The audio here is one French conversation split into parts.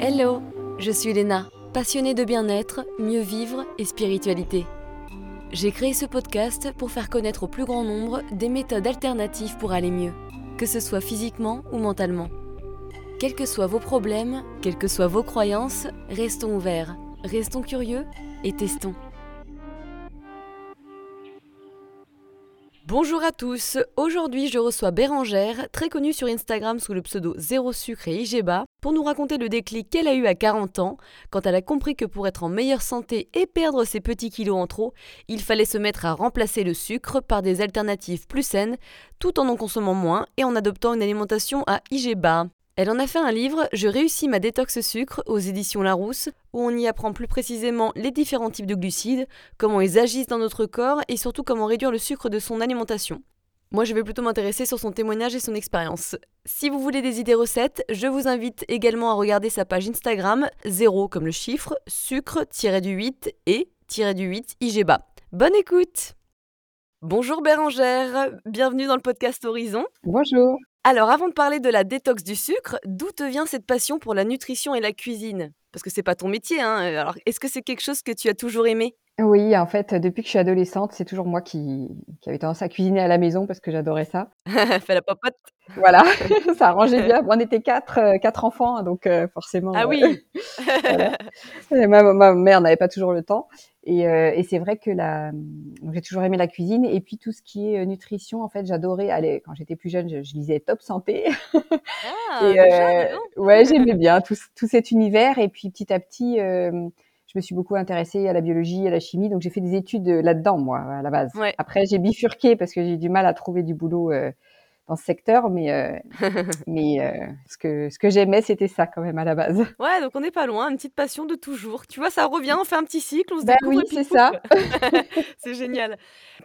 Hello, je suis Léna, passionnée de bien-être, mieux vivre et spiritualité. J'ai créé ce podcast pour faire connaître au plus grand nombre des méthodes alternatives pour aller mieux, que ce soit physiquement ou mentalement. Quels que soient vos problèmes, quelles que soient vos croyances, restons ouverts, restons curieux et testons. Bonjour à tous, aujourd'hui je reçois Bérangère, très connue sur Instagram sous le pseudo Zéro Sucre et Igeba, pour nous raconter le déclic qu'elle a eu à 40 ans, quand elle a compris que pour être en meilleure santé et perdre ses petits kilos en trop, il fallait se mettre à remplacer le sucre par des alternatives plus saines, tout en en consommant moins et en adoptant une alimentation à Igeba. Elle en a fait un livre, Je réussis ma détox sucre, aux éditions Larousse, où on y apprend plus précisément les différents types de glucides, comment ils agissent dans notre corps et surtout comment réduire le sucre de son alimentation. Moi, je vais plutôt m'intéresser sur son témoignage et son expérience. Si vous voulez des idées recettes, je vous invite également à regarder sa page Instagram, 0 comme le chiffre, sucre-du-8 et du 8 IGBA. Bonne écoute Bonjour Bérangère, bienvenue dans le podcast Horizon. Bonjour. Alors, avant de parler de la détox du sucre, d'où te vient cette passion pour la nutrition et la cuisine? Parce que c'est pas ton métier, hein. Alors, est-ce que c'est quelque chose que tu as toujours aimé? Oui, en fait, depuis que je suis adolescente, c'est toujours moi qui, qui avait tendance à cuisiner à la maison parce que j'adorais ça. Fais la popote. Voilà, ça arrangeait bien. On était quatre, euh, quatre enfants, hein, donc euh, forcément. Ah euh, oui. ma, ma mère n'avait pas toujours le temps. Et, euh, et c'est vrai que la, j'ai toujours aimé la cuisine et puis tout ce qui est nutrition. En fait, j'adorais. Aller quand j'étais plus jeune, je, je lisais Top Santé. Ah, et déjà, ouais, j'aimais bien tout, tout cet univers. Et puis petit à petit, euh, je me suis beaucoup intéressée à la biologie, à la chimie. Donc j'ai fait des études euh, là-dedans, moi, à la base. Ouais. Après, j'ai bifurqué parce que j'ai eu du mal à trouver du boulot euh, dans ce secteur, mais euh, mais euh, ce que ce que j'aimais, c'était ça quand même à la base. Ouais, donc on n'est pas loin, une petite passion de toujours. Tu vois, ça revient, on fait un petit cycle, on se Ben découvre oui, c'est ça. C'est génial.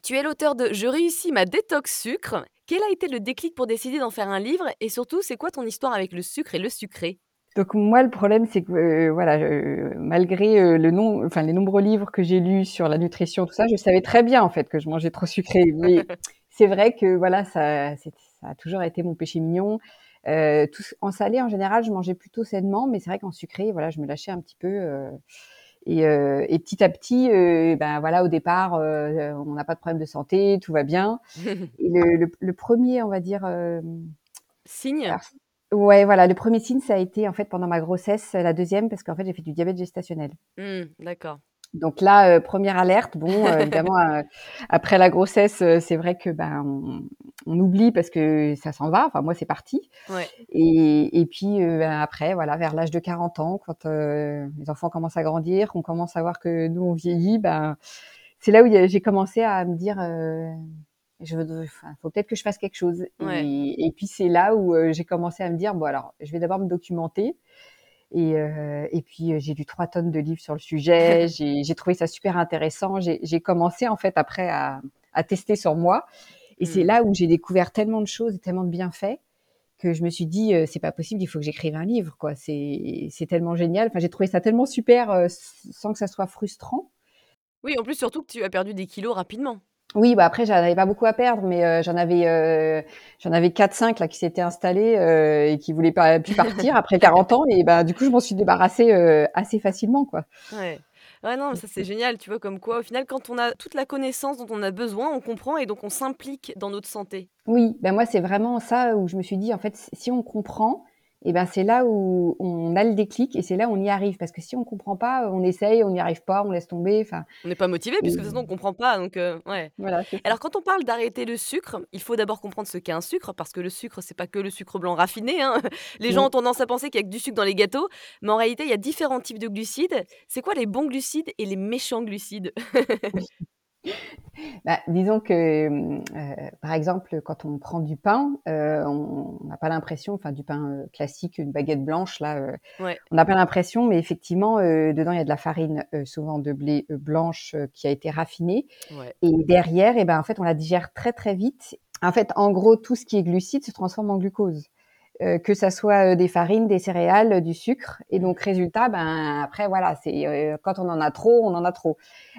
Tu es l'auteur de Je réussis ma détox sucre. Quel a été le déclic pour décider d'en faire un livre? Et surtout, c'est quoi ton histoire avec le sucre et le sucré? Donc moi, le problème, c'est que euh, voilà, je- malgré euh, le nom, enfin les nombreux livres que j'ai lus sur la nutrition, tout ça, je savais très bien en fait que je mangeais trop sucré. Mais c'est vrai que voilà, ça, ça a toujours été mon péché mignon. Euh, tout, en salé, en général, je mangeais plutôt sainement, mais c'est vrai qu'en sucré, voilà, je me lâchais un petit peu. euh, et, euh, et petit à petit, euh, ben voilà, au départ, euh, on n'a pas de problème de santé, tout va bien. Et le, le, le premier, on va dire. euh, Signe Ouais, voilà, le premier signe, ça a été en fait pendant ma grossesse, la deuxième, parce qu'en fait, j'ai fait du diabète gestationnel. Hmm, D'accord. Donc là, euh, première alerte. Bon, euh, évidemment, euh, après la grossesse, c'est vrai que ben on, on oublie parce que ça s'en va. Enfin, moi, c'est parti. Ouais. Et, et puis ben, après, voilà, vers l'âge de 40 ans, quand les enfants commencent à grandir, qu'on commence à voir que nous on vieillit, ben c'est là où j'ai commencé à me dire, euh, je enfin, faut peut-être que je fasse quelque chose. Ouais. Et, et puis c'est là où euh, j'ai commencé à me dire, bon alors, je vais d'abord me documenter. Et, euh, et puis euh, j'ai lu trois tonnes de livres sur le sujet. J'ai trouvé ça super intéressant. J'ai commencé en fait après à, à tester sur moi. Et c'est Hmm. là où j'ai découvert tellement de choses et tellement de bienfaits que je me suis dit euh, c'est pas possible, il faut que j'écrive un livre quoi. C'est tellement génial. Enfin j'ai trouvé ça tellement super sans que ça soit frustrant. Oui, en plus, surtout que tu as perdu des kilos rapidement. Oui, bah après j'en avais pas beaucoup à perdre, mais euh, j'en avais euh, j'en avais quatre cinq là qui s'étaient installés euh, et qui voulaient pas plus partir après 40 ans et bah du coup je m'en suis débarrassée euh, assez facilement quoi. Ouais. Ouais, non, mais ça c'est génial, tu vois, comme quoi, au final, quand on a toute la connaissance dont on a besoin, on comprend et donc on s'implique dans notre santé. Oui, ben moi c'est vraiment ça où je me suis dit en fait si on comprend, et ben c'est là où on a le déclic et c'est là où on y arrive parce que si on comprend pas, on essaye, on n'y arrive pas, on laisse tomber. Enfin On n'est pas motivé, puisque de toute façon, on comprend pas, donc euh, ouais. voilà. Alors, quand on parle d'arrêter le sucre, il faut d'abord comprendre ce qu'est un sucre, parce que le sucre, c'est pas que le sucre blanc raffiné. hein. Les gens ont tendance à penser qu'il y a que du sucre dans les gâteaux, mais en réalité, il y a différents types de glucides. C'est quoi les bons glucides et les méchants glucides? Bah, disons que, euh, par exemple, quand on prend du pain, euh, on n'a pas l'impression, enfin du pain euh, classique, une baguette blanche, là, euh, Ouais. on n'a pas l'impression, mais effectivement, euh, dedans il y a de la farine, euh, souvent de blé blanche, euh, qui a été raffinée, Ouais. et derrière, et ben en fait, on la digère très très vite. En fait, en gros, tout ce qui est glucide se transforme en glucose. Euh, que ça soit des farines, des céréales, du sucre. Et donc, résultat, ben après, voilà, c'est quand on en a trop, on en a trop.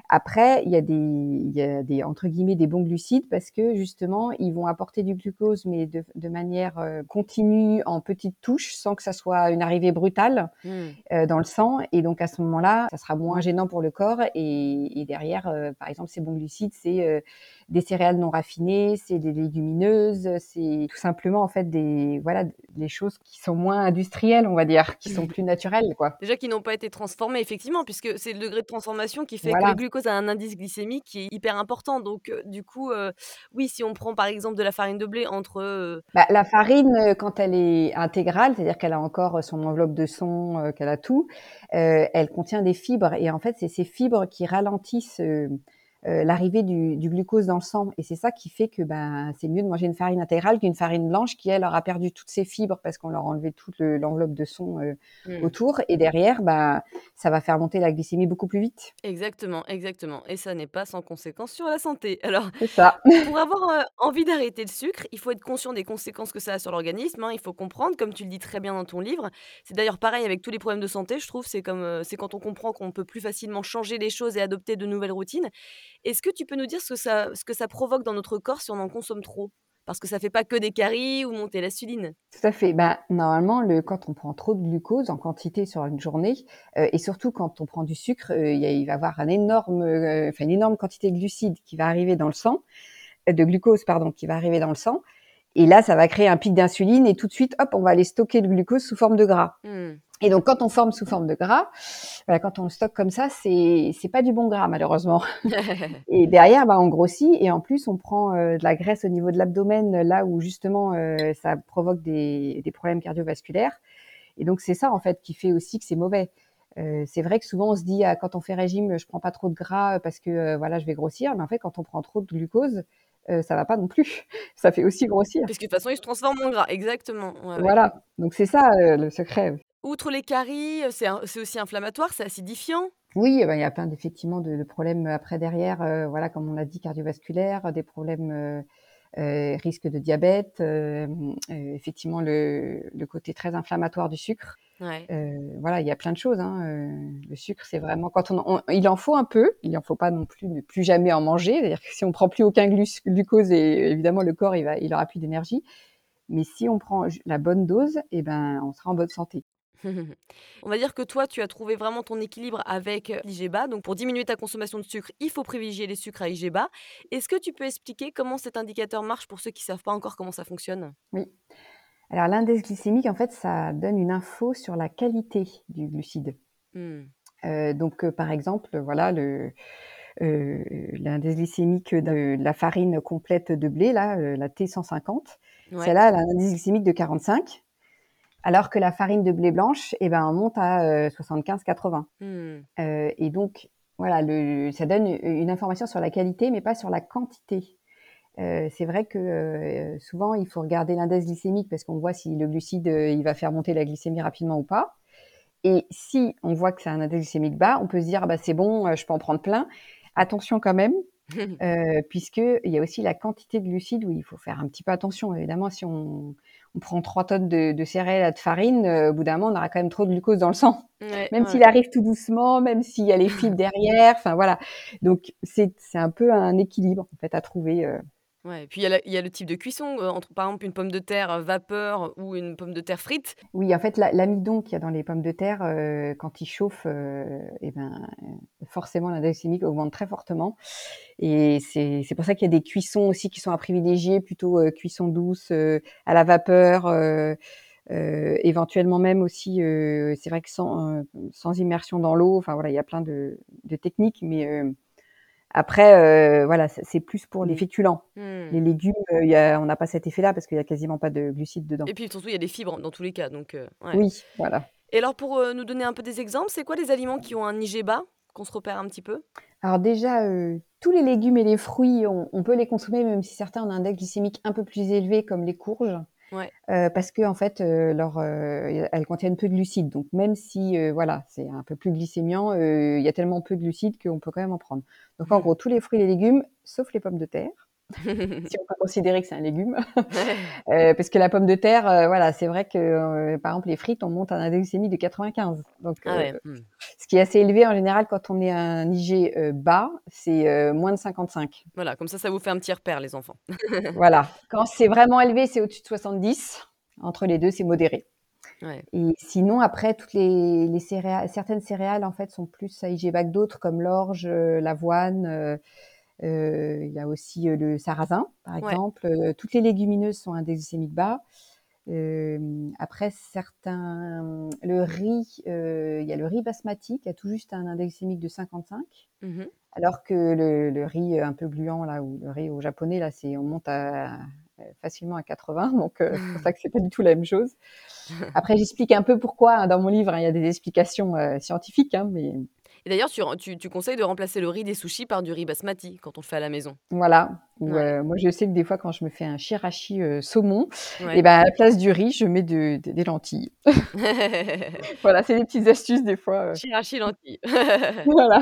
Après, il y a des, il y a des entre guillemets des bons glucides parce que justement, ils vont apporter du glucose, mais de, de manière continue, en petites touches, sans que ça soit une arrivée brutale mmh. dans le sang. Et donc, à ce moment-là, ça sera moins gênant pour le corps. Et, et derrière, par exemple, ces bons glucides, c'est des céréales non raffinées, c'est des légumineuses, c'est tout simplement en fait des voilà des choses qui sont moins industrielles, on va dire, qui sont plus naturelles quoi. Déjà qui n'ont pas été transformées effectivement puisque c'est le degré de transformation qui fait que le glucose a un indice glycémique qui est hyper important. Donc euh, du coup euh, oui, si on prend par exemple de la farine de blé entre euh, bah, la farine quand elle est intégrale, c'est-à-dire qu'elle a encore son enveloppe de son, qu'elle a tout, elle contient des fibres et en fait c'est ces fibres qui ralentissent euh, l'arrivée du, du, glucose dans le sang. Et c'est ça qui fait que ben, c'est mieux de manger une farine intégrale qu'une farine blanche qui, elle, aura perdu toutes ses fibres parce qu'on leur a enlevé toute l'enveloppe de son euh, mmh. autour. Et derrière, ben, ça va faire monter la glycémie beaucoup plus vite. Exactement, exactement. Et ça n'est pas sans conséquence sur la santé. Alors, ça. pour avoir euh, envie d'arrêter le sucre, il faut être conscient des conséquences que ça a sur l'organisme. Hein. Il faut comprendre, comme tu le dis très bien dans ton livre. C'est d'ailleurs pareil avec tous les problèmes de santé, je trouve. C'est comme c'est quand on comprend qu'on peut plus facilement changer les choses et adopter de nouvelles routines. Est-ce que tu peux nous dire ce que, ça, ce que ça provoque dans notre corps si on en consomme trop? Parce que ça fait pas que des caries ou monter l'insuline. Tout à fait. Bah, normalement, le, quand on prend trop de glucose en quantité sur une journée, euh, et surtout quand on prend du sucre, euh, il va y avoir un énorme, euh, une énorme quantité de glucides qui va arriver dans le sang, de glucose, pardon, qui va arriver dans le sang. Et là, ça va créer un pic d'insuline et tout de suite, hop, on va aller stocker le glucose sous forme de gras. Mmh. Et donc, quand on forme sous forme de gras, voilà, quand on le stocke comme ça, c'est c'est pas du bon gras malheureusement. et derrière, bah, on grossit et en plus, on prend euh, de la graisse au niveau de l'abdomen, là où justement euh, ça provoque des, des problèmes cardiovasculaires. Et donc, c'est ça en fait qui fait aussi que c'est mauvais. Euh, c'est vrai que souvent on se dit ah, quand on fait régime, je prends pas trop de gras parce que voilà, je vais grossir. Mais en fait, quand on prend trop de glucose, euh, ça va pas non plus. ça fait aussi grossir. Parce que de toute façon, il se transforme en gras, exactement. voilà, donc c'est ça le secret. Outre les caries, c'est aussi inflammatoire, c'est acidifiant. Oui, eh ben, il y a plein effectivement de, problèmes après derrière, euh, voilà, comme on l'a dit, cardiovasculaires, des problèmes euh, euh risque de diabète, effectivement le, côté très inflammatoire du sucre. voilà, il y a plein de choses. Hein, le sucre, c'est vraiment quand on, il en faut un peu, il en faut pas non plus ne plus jamais en manger. C'est-à-dire que si on prend plus aucun glucose, et évidemment le corps il va, il aura plus d'énergie. Mais si on prend la bonne dose, eh ben, on sera en bonne santé. On va dire que toi, tu as trouvé vraiment ton équilibre avec l'IGBA. Donc, pour diminuer ta consommation de sucre, il faut privilégier les sucres à IGBA. Est-ce que tu peux expliquer comment cet indicateur marche pour ceux qui ne savent pas encore comment ça fonctionne? Oui. Alors, l'index glycémique, en fait, ça donne une info sur la qualité du glucide. Mmh. donc, par exemple, voilà, le, l'indice glycémique de la farine complète de blé, là, la T150, celle-là, elle a un indice glycémique de 45 alors que la farine de blé blanche, eh ben, on monte à 75-80. Euh, hmm. euh, et donc, voilà, le, ça donne une information sur la qualité, mais pas sur la quantité. Euh, c'est vrai que souvent, il faut regarder l'index glycémique parce qu'on voit si le glucide, il va faire monter la glycémie rapidement ou pas. Et si on voit que c'est un index glycémique bas, on peut se dire, ah bah, c'est bon, je peux en prendre plein. Attention quand même, euh, puisqu'il y a aussi la quantité de glucides où il faut faire un petit peu attention. Évidemment, si on, on prend 3 tonnes de, de céréales, de farine, euh, au bout d'un moment, on aura quand même trop de glucose dans le sang. même s'il arrive tout doucement, même s'il y a les fibres derrière, enfin voilà. Donc c'est un peu un équilibre en fait à trouver. Euh, Ouais, et puis il y, a le type de cuisson, euh, entre par exemple une pomme de terre euh, vapeur ou une pomme de terre frite. Oui, en fait, l'amidon qu'il y a dans les pommes de terre, euh, quand il chauffe, eh ben, forcément l'index glycémique augmente très fortement. Et c'est pour ça qu'il y a des cuissons aussi qui sont à privilégier, plutôt cuisson douce, à la vapeur, éventuellement même aussi, c'est vrai que sans, sans immersion dans l'eau, enfin voilà, il y a plein de, de techniques, mais après, euh, voilà, c'est plus pour les mmh. féculents. Mmh. Les légumes, euh, y a, on n'a pas cet effet-là parce qu'il y a quasiment pas de glucides dedans. Et puis surtout, il y a des fibres dans tous les cas. Donc, euh, Oui, voilà. Et alors, pour nous donner un peu des exemples, c'est quoi les aliments qui ont un IG bas, qu'on se repère un petit peu? Alors déjà, tous les légumes et les fruits, on, on, peut les consommer, même si certains ont un index glycémique un peu plus élevé, comme les courges. Euh, parce que en fait, euh, leur, euh, elles contiennent peu de glucides. Donc même si voilà, c'est un peu plus glycémiant, il y a tellement peu de glucides qu'on peut quand même en prendre. Donc en mmh. gros, tous les fruits et les légumes, sauf les pommes de terre. si on peut considérer que c'est un légume. euh, parce que la pomme de terre, euh, voilà, c'est vrai que, euh, par exemple, les frites, on monte à un index glycémique de 95. Donc, Ah ouais. hmm. ce qui est assez élevé en général quand on est à un IG bas, c'est moins de 55. Voilà, comme ça, ça vous fait un petit repère, les enfants. Voilà. Quand c'est vraiment élevé, c'est au-dessus de 70. Entre les deux, c'est modéré. Ouais. Et sinon, après, toutes les, les céréales, certaines céréales, en fait, sont plus à IG bas que d'autres, comme l'orge, l'avoine. Euh, il y a aussi euh, le sarrasin, par exemple. Euh, toutes les légumineuses sont index glycémique bas. Après, certains, le riz, il y a le riz basmati qui a tout juste un index glycémique de 55. Mhm. Alors que le, le riz un peu gluant, là, ou le riz au japonais, là, c'est, on monte à, facilement à 80. Donc, euh, c'est pour ça que c'est pas du tout la même chose. Après, j'explique un peu pourquoi hein, dans mon livre. hein, Il y a des explications euh, scientifiques, hein, mais Et d'ailleurs, tu, tu, tu conseilles de remplacer le riz des sushis par du riz basmati quand on le fait à la maison. voilà. Ou, Ouais. euh, moi, je sais que des fois, quand je me fais un shirashi euh, saumon, Ouais. et ben, à la place du riz, je mets de- de- des lentilles. Voilà, c'est des petites astuces des fois. euh. Lentilles. Voilà.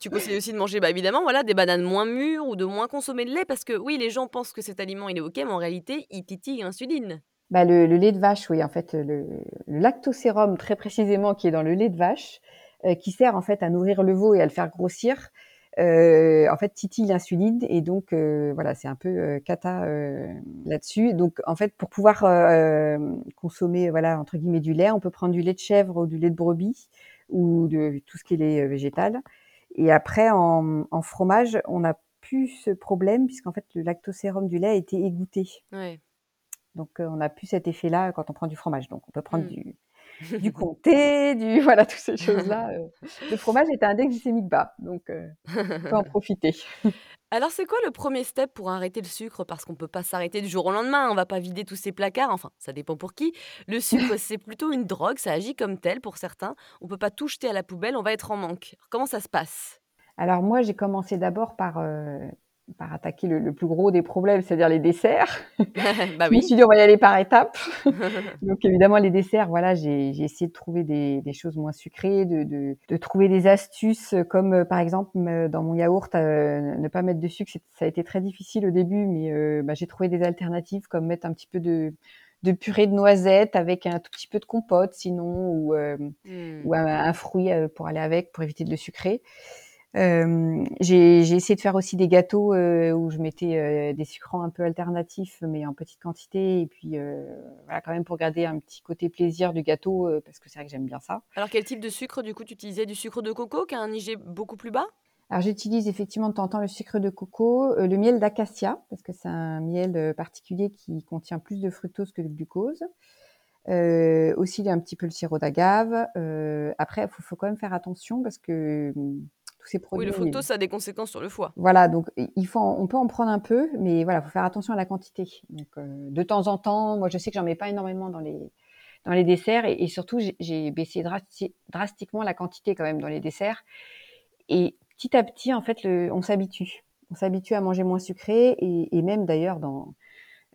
tu conseilles aussi de manger, bah, évidemment, voilà, des bananes moins mûres ou de moins consommer de lait parce que oui, les gens pensent que cet aliment il est ok, mais en réalité, il titille l'insuline. Bah, le, le lait de vache, oui, en fait, le, le lactosérum, très précisément, qui est dans le lait de vache, qui sert en fait à nourrir le veau et à le faire grossir, euh, en fait, titille l'insuline et donc euh, voilà, c'est un peu euh, cata euh, là-dessus. Donc en fait, pour pouvoir euh, consommer voilà entre guillemets du lait, on peut prendre du lait de chèvre ou du lait de brebis ou de tout ce qui est lait euh, végétal. Et après, en, en fromage, on n'a plus ce problème puisqu'en fait, le lactosérum du lait a été égoutté. Ouais. Donc, euh, on n'a plus cet effet-là quand on prend du fromage. Donc, on peut prendre Mm. du, du comté, du voilà, toutes ces choses-là. euh. Le fromage est un index glycémique bas, donc euh, on peut en profiter. Alors, c'est quoi le premier step pour arrêter le sucre? Parce qu'on peut pas s'arrêter du jour au lendemain, on va pas vider tous ces placards, enfin, ça dépend pour qui. Le sucre, c'est plutôt une drogue, ça agit comme tel pour certains. On peut pas tout jeter à la poubelle, on va être en manque. Alors, comment ça se passe? Alors moi, j'ai commencé d'abord par euh, par attaquer le, le plus gros des problèmes, c'est-à-dire les desserts. Bah Je me oui. suis dit on va y aller par étapes. Donc évidemment les desserts, voilà, j'ai j'ai essayé de trouver des, des choses moins sucrées, de, de, de trouver des astuces comme euh, par exemple dans mon yaourt euh, ne pas mettre de sucre. Ça a été très difficile au début, mais euh, bah, j'ai trouvé des alternatives comme mettre un petit peu de de purée de noisettes avec un tout petit peu de compote sinon ou euh, Hmm. ou un, un fruit euh, pour aller avec pour éviter de le sucrer. Euh, j'ai essayé de faire aussi des gâteaux euh, où je mettais euh, des sucrants un peu alternatifs, mais en petite quantité, et puis euh, voilà, quand même pour garder un petit côté plaisir du gâteau, parce que c'est vrai que j'aime bien ça. Alors, quel type de sucre, du coup, tu utilisais? Du sucre de coco qui a un IG beaucoup plus bas? Alors j'utilise effectivement de temps en temps le sucre de coco, le miel d'acacia, parce que c'est un miel particulier qui contient plus de fructose que de glucose. Euh, aussi il y a un petit peu le sirop d'agave. Euh, après, il faut, faut quand même faire attention parce que hum, tous ces Oui, produits. le fructose, ça a des conséquences sur le foie. Voilà, donc il faut, en- on peut en prendre un peu, mais voilà, faut faire attention à la quantité. Donc euh, de temps en temps, moi je sais que j'en mets pas énormément dans les dans les desserts et, et surtout j'ai- j'ai baissé drasti- drastiquement la quantité quand même dans les desserts. Et petit à petit, en fait, le, on s'habitue. On s'habitue à manger moins sucré et, et même d'ailleurs dans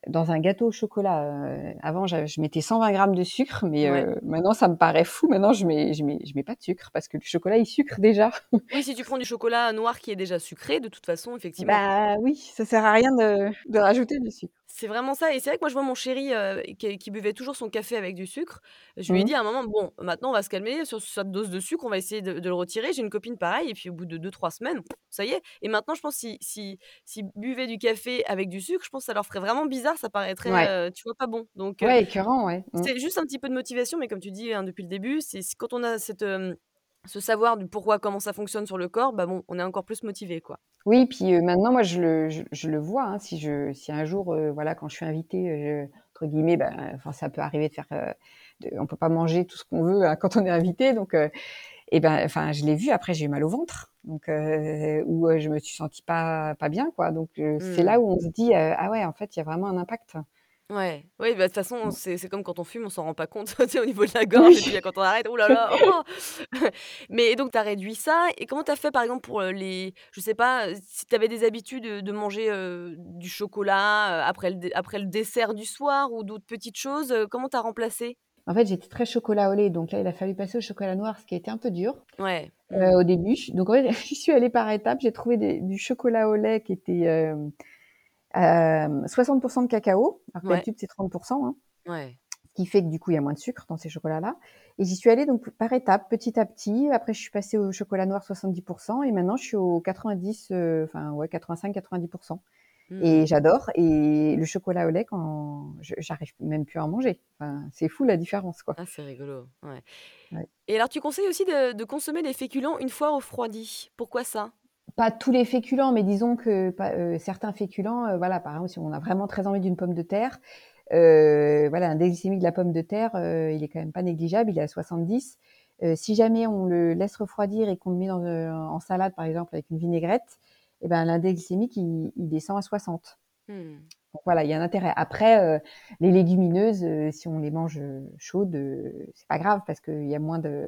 dans un gâteau au chocolat. euh, avant, j'avais- je mettais 120 grammes de sucre, mais Ouais. euh, maintenant ça me paraît fou. Maintenant, je mets je mets je mets pas de sucre parce que le chocolat il sucre déjà. Oui, si tu prends du chocolat noir qui est déjà sucré, de toute façon, effectivement. Bah oui, ça sert à rien de, de rajouter du sucre. C'est vraiment ça. Et c'est vrai que moi, je vois mon chéri euh, qui, qui buvait toujours son café avec du sucre. Je lui ai Mhm. dit à un moment, bon, maintenant, on va se calmer sur cette dose de sucre, on va essayer de, de le retirer. J'ai une copine pareille, et puis au bout de 2-3 semaines, ça y est. Et maintenant, je pense si, si, si buvait du café avec du sucre, je pense que ça leur ferait vraiment bizarre, ça paraîtrait, Ouais. euh, tu vois, pas bon. Donc, euh, Ouais, écœurant, ouais. Mm. c'est juste un petit peu de motivation, mais comme tu dis hein, depuis le début, c'est quand on a cette, ce savoir du pourquoi, comment ça fonctionne sur le corps, bah bon, on est encore plus motivé, quoi. Oui, puis euh, maintenant, moi, je le, je, je le vois. hein, si je, si un jour, euh, voilà, quand je suis invitée, euh, je- entre guillemets, ben, enfin, ça peut arriver de faire, euh, de- on peut pas manger tout ce qu'on veut hein, quand on est invité, donc, euh, et ben, enfin, je l'ai vu. Après, j'ai eu mal au ventre, donc, euh, où euh, je me suis sentie pas, pas bien, quoi. Donc, euh, c'est Mm. là où on se dit, euh, ah ouais, en fait, il y a vraiment un impact. Ouais, ouais, bah, de toute façon, Mm. c'est c'est comme quand on fume, on s'en rend pas compte, tu sais, au niveau de la gorge, et Oui. puis quand on arrête, oh là là, oh Mais donc, tu as réduit ça, et comment tu as fait, par exemple, pour euh, les, je sais pas, euh, si tu avais des habitudes de, de manger euh, du chocolat euh, après le, dé- après le dessert du soir, ou d'autres petites choses, euh, comment tu as remplacé? En fait, j'étais très chocolat au lait, donc là, il a fallu passer au chocolat noir, ce qui a été un peu dur. Ouais. mm. euh, au début. Donc en fait, j'y suis allée par étapes. J'ai trouvé des- du chocolat au lait qui était euh, 60% de cacao, alors que Ouais. d'habitude c'est 30 hein, Ouais. ce qui fait que du coup il y a moins de sucre dans ces chocolats-là et j'y suis allée donc par étapes, petit à petit. Après je suis passée au chocolat noir 70% et maintenant je suis au 90, heu, enfin ouais 85-90% et Mmh. j'adore et le chocolat au lait quand j'arrive même plus à en manger. Enfin, c'est fou la différence, quoi. Ah, c'est rigolo. Ouais. Et alors tu conseilles aussi de de consommer des féculents une fois refroidis. Pourquoi ça? Pas tous les féculents, mais disons que pas heu, certains féculents, heu, voilà, par exemple, si on a vraiment très envie d'une pomme de terre, heu, voilà, l'index glycémique de la pomme de terre, heu, il est quand même pas négligeable, il est à 70. Heu, si jamais on le laisse refroidir et qu'on le met dans, heu, en salade, par exemple, avec une vinaigrette, et ben, l'index glycémique, il il descend à 60. Mmh. Donc voilà, il y a un intérêt. Après, les légumineuses, si on les mange, chaudes, c'est pas grave parce qu'il y a moins de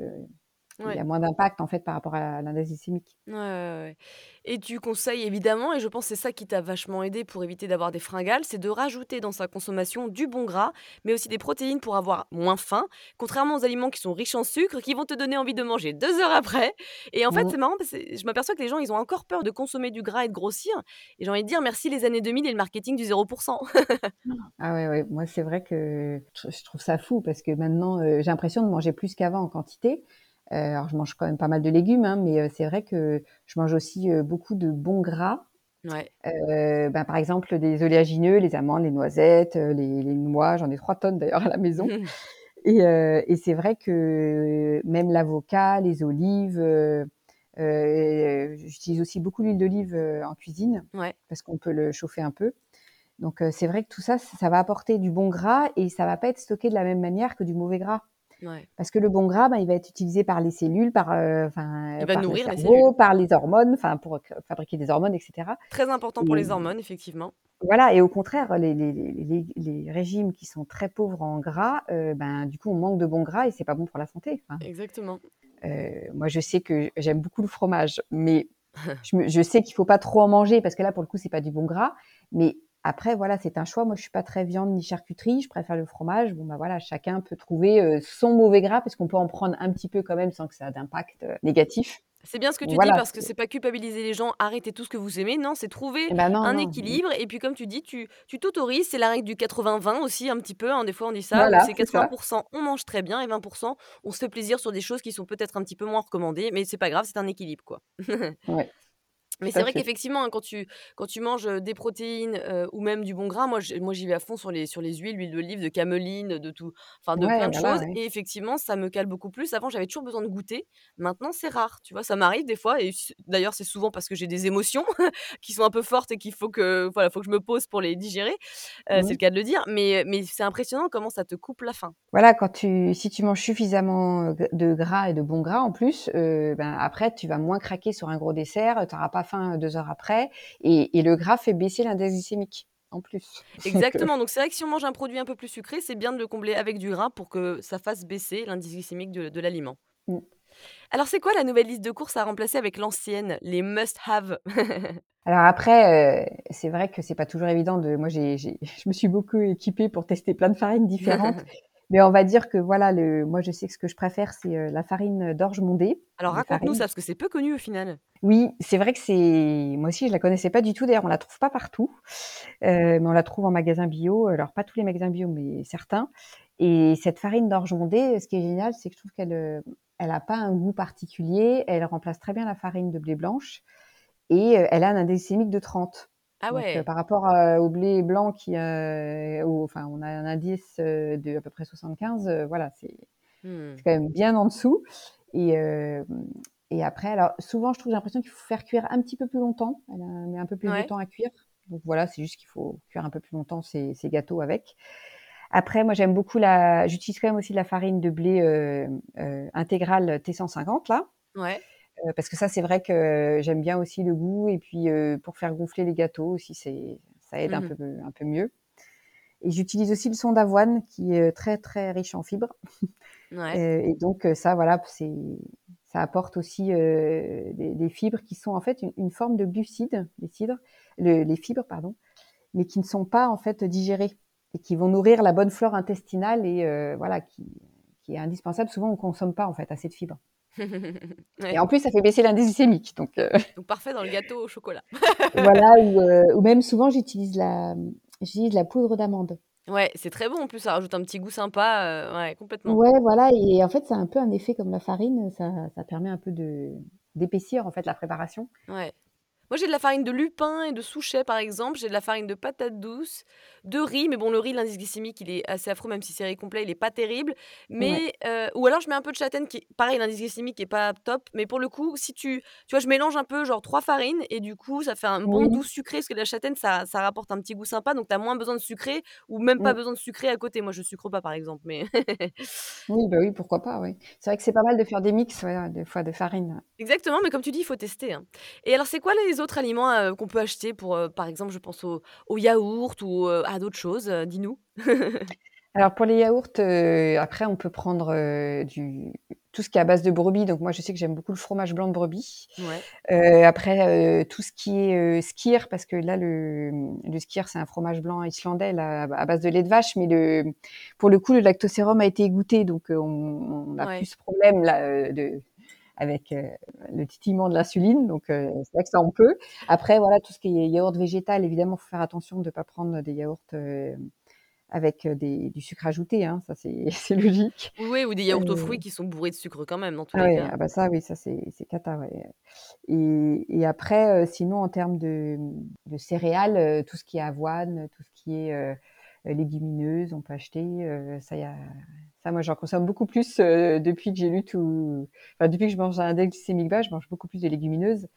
il y a moins d'impact, en fait, par rapport à l'index glycémique. Ouais. Et tu conseilles évidemment, et je pense c'est ça qui t'a vachement aidé pour éviter d'avoir des fringales, c'est de rajouter dans sa consommation du bon gras, mais aussi des protéines pour avoir moins faim, contrairement aux aliments qui sont riches en sucre, qui vont te donner envie de manger 2 heures après. Et en fait, c'est marrant parce que je m'aperçois que les gens, ils ont encore peur de consommer du gras et de grossir. Et j'ai envie de dire merci les années 2000 et le marketing du 0 Ah ouais, ouais, moi, c'est vrai que je trouve ça fou parce que maintenant, heu, j'ai l'impression de manger plus qu'avant en quantité. Heu, alors je mange quand même pas mal de légumes, hein, mais heu, c'est vrai que je mange aussi, heu, beaucoup de bons gras. Ouais. Ben, par exemple, des oléagineux, les amandes, les noisettes, les les noix, j'en ai 3 tonnes d'ailleurs à la maison et c'est vrai que même l'avocat, les olives, j'utilise aussi beaucoup l'huile d'olive, en cuisine Ouais. parce qu'on peut le chauffer un peu. Donc c'est vrai que tout ça, ça va apporter du bon gras et ça va pas être stocké de la même manière que du mauvais gras. Ouais. Parce que le bon gras, ben, il va être utilisé par les cellules, par, Il va par le les par les hormones, pour fabriquer des hormones et cetera Très important pour les hormones, effectivement. voilà et au contraire, les les les régimes qui sont très pauvres en gras, heu, ben, du coup, on manque de bon gras et c'est pas bon pour la santé. Exactement. heu, moi, je sais que j'aime beaucoup le fromage, mais je me je sais qu'il faut pas trop en manger parce que là, pour le coup, c'est pas du bon gras, mais après, voilà, c'est un choix. Moi, je suis pas très viande ni charcuterie, je préfère le fromage. Bon, bah, voilà, chacun peut trouver, heu, son mauvais gras parce qu'on peut en prendre un petit peu quand même sans que ça ait d'impact, heu, négatif. C'est bien ce que tu dis parce que c'est pas culpabiliser les gens, arrêtez tout ce que vous aimez. Non, c'est trouver eh ben, non, un non, équilibre et puis comme tu dis, tu tu t'autorises, c'est la règle du 80-20 aussi un petit peu, hein, des fois on dit ça, voilà, c'est c'est 80 ça. on mange très bien et 20% on se fait plaisir sur des choses qui sont peut-être un petit peu moins recommandées, mais c'est pas grave, c'est un équilibre, quoi. Ouais, Mais c'est vrai qu'effectivement, hein, quand tu quand tu manges, des protéines, ou même du bon gras, moi moi j'y vais à fond sur les sur les huiles, l'huile d'olive, de cameline, de tout enfin de Ouais, plein de voilà, choses ouais. et effectivement, ça me cale beaucoup plus. Avant, j'avais toujours besoin de goûter. Maintenant, c'est rare, tu vois? Ça m'arrive des fois et d'ailleurs, c'est souvent parce que j'ai des émotions qui sont un peu fortes et qu'il faut que voilà, faut que je me pose pour les digérer, c'est le cas de le dire, mais mais c'est impressionnant comment ça te coupe la faim. Voilà, quand tu si tu manges suffisamment, de gras et de bons gras en plus, ben, après tu vas moins craquer sur un gros dessert, tu pas faim 2 heures après et et le gras fait baisser l'index glycémique en plus. Heu, Exactement, donc c'est vrai que si on mange un produit un peu plus sucré, c'est bien de le combler avec du gras pour que ça fasse baisser l'indice glycémique de de l'aliment. mmh. Alors c'est quoi la nouvelle liste de courses à remplacer avec l'ancienne, les must have? Alors après, heu, c'est vrai que c'est pas toujours évident de moi j'ai j'ai je me suis beaucoup équipée pour tester plein de farines différentes, mais on va dire que voilà le moi je sais que ce que je préfère c'est, heu, la farine d'orge mondée, Alors raconte-nous ça, parce que c'est peu connu au final. oui, c'est vrai que c'est moi aussi je la connaissais pas du tout, d'ailleurs on la trouve pas partout, heu, mais on la trouve en magasin bio, alors pas tous les magasins bio, mais certains. Et cette farine d'orge mondée, ce qui est génial, c'est que je trouve qu'elle, heu, elle a pas un goût particulier, elle remplace très bien la farine de blé blanche. Et elle a un index glycémique de 30. Ah Donc heu, ouais. par rapport à au blé blanc qui, au enfin on a un indice, de à peu près 75, heu, voilà, c'est Mmh. c'est quand même bien en dessous et et après alors souvent je trouve j'ai l'impression qu'il faut faire cuire un petit peu plus longtemps. Elle met un peu plus de temps à cuire. Donc voilà, c'est juste qu'il faut cuire un peu plus longtemps ces ces gâteaux avec. Après moi j'aime beaucoup la j'utilise quand même aussi de la farine de blé, heu, intégrale T150 là, Ouais. Parce que ça c'est vrai que j'aime bien aussi le goût et puis, pour faire gonfler les gâteaux aussi c'est ça aide un Mmh peu un peu mieux et j'utilise aussi le son d'avoine qui est, très, très riche en fibres. Ouais. Et donc ça voilà, c'est ça apporte aussi, des des fibres qui sont en fait une une forme de glucides, les cidres le les fibres pardon, mais qui ne sont pas en fait digérées et qui vont nourrir la bonne flore intestinale et voilà qui qui est indispensable. Souvent on consomme pas en fait assez de fibres. Et en plus, ça fait baisser l'indice glycémique, donc Donc parfait dans le gâteau au chocolat. Voilà ou heu, ou même souvent j'utilise la, j'utilise la poudre d'amande. Ouais, c'est très bon en plus, ça rajoute un petit goût sympa, heu, ouais, complètement. Ouais, voilà et en fait, c'est un peu un effet comme la farine, ça ça permet un peu de d'épaissir, en fait, la préparation. Ouais. Moi, j'ai de la farine de lupin et de souchet, par exemple. J'ai de la farine de patate douce, de riz, mais bon, le riz, l'indice glycémique, il est assez affreux, même si c'est riz complet, il est pas terrible. Ouais. Mais heu, ou alors je mets un peu de châtaigne qui est pareil, l'indice glycémique est pas top, mais pour le coup, si tu tu vois, je mélange un peu genre 3 farines et du coup, ça fait un bon doux sucré parce que la châtaigne, ça ça rapporte un petit goût sympa, donc tu as moins besoin de sucrer ou même pas besoin de sucrer à côté. Moi, je sucre pas, par exemple, mais Oui, bah, oui, pourquoi pas, oui. C'est vrai que c'est pas mal de faire des mix, ouais, des fois de farine. Exactement, mais comme tu dis, il faut tester, hein. Et alors, c'est quoi les autres aliments, heu, qu'on peut acheter pour, heu, par exemple, je pense au au yaourt ou, heu, à d'autres choses, dis-nous? Alors pour les yaourts, après on peut prendre, du tout ce qui est à base de brebis, donc moi je sais que j'aime beaucoup le fromage blanc de brebis. Ouais. Après, tout ce qui est, heu, skyr parce que là le, le skyr c'est un fromage blanc islandais là, à base de lait de vache, mais le pour le coup le lactosérum a été égoutté donc on on a plus Ouais. ce problème là, de avec, heu, le titillement de l'insuline donc heu, c'est vrai que ça on peut. Après voilà, tout ce qui est yaourt végétal évidemment, faut faire attention de pas prendre des yaourts, heu, avec des du sucre ajouté, hein, ça c'est logique. Oui, ou des yaourts aux fruits qui sont bourrés de sucre quand même, dans tous Ah les ouais, cas. ah bah, ça oui, ça c'est cata, ouais, et et après, sinon en termes de, de céréales, tout ce qui est avoine, tout ce qui est, heu, légumineuses, on peut acheter, ça il y a ça moi j'en consomme beaucoup plus, heu, depuis que j'ai lu tout enfin depuis que je mange un index glycémique bas, je mange beaucoup plus de légumineuses,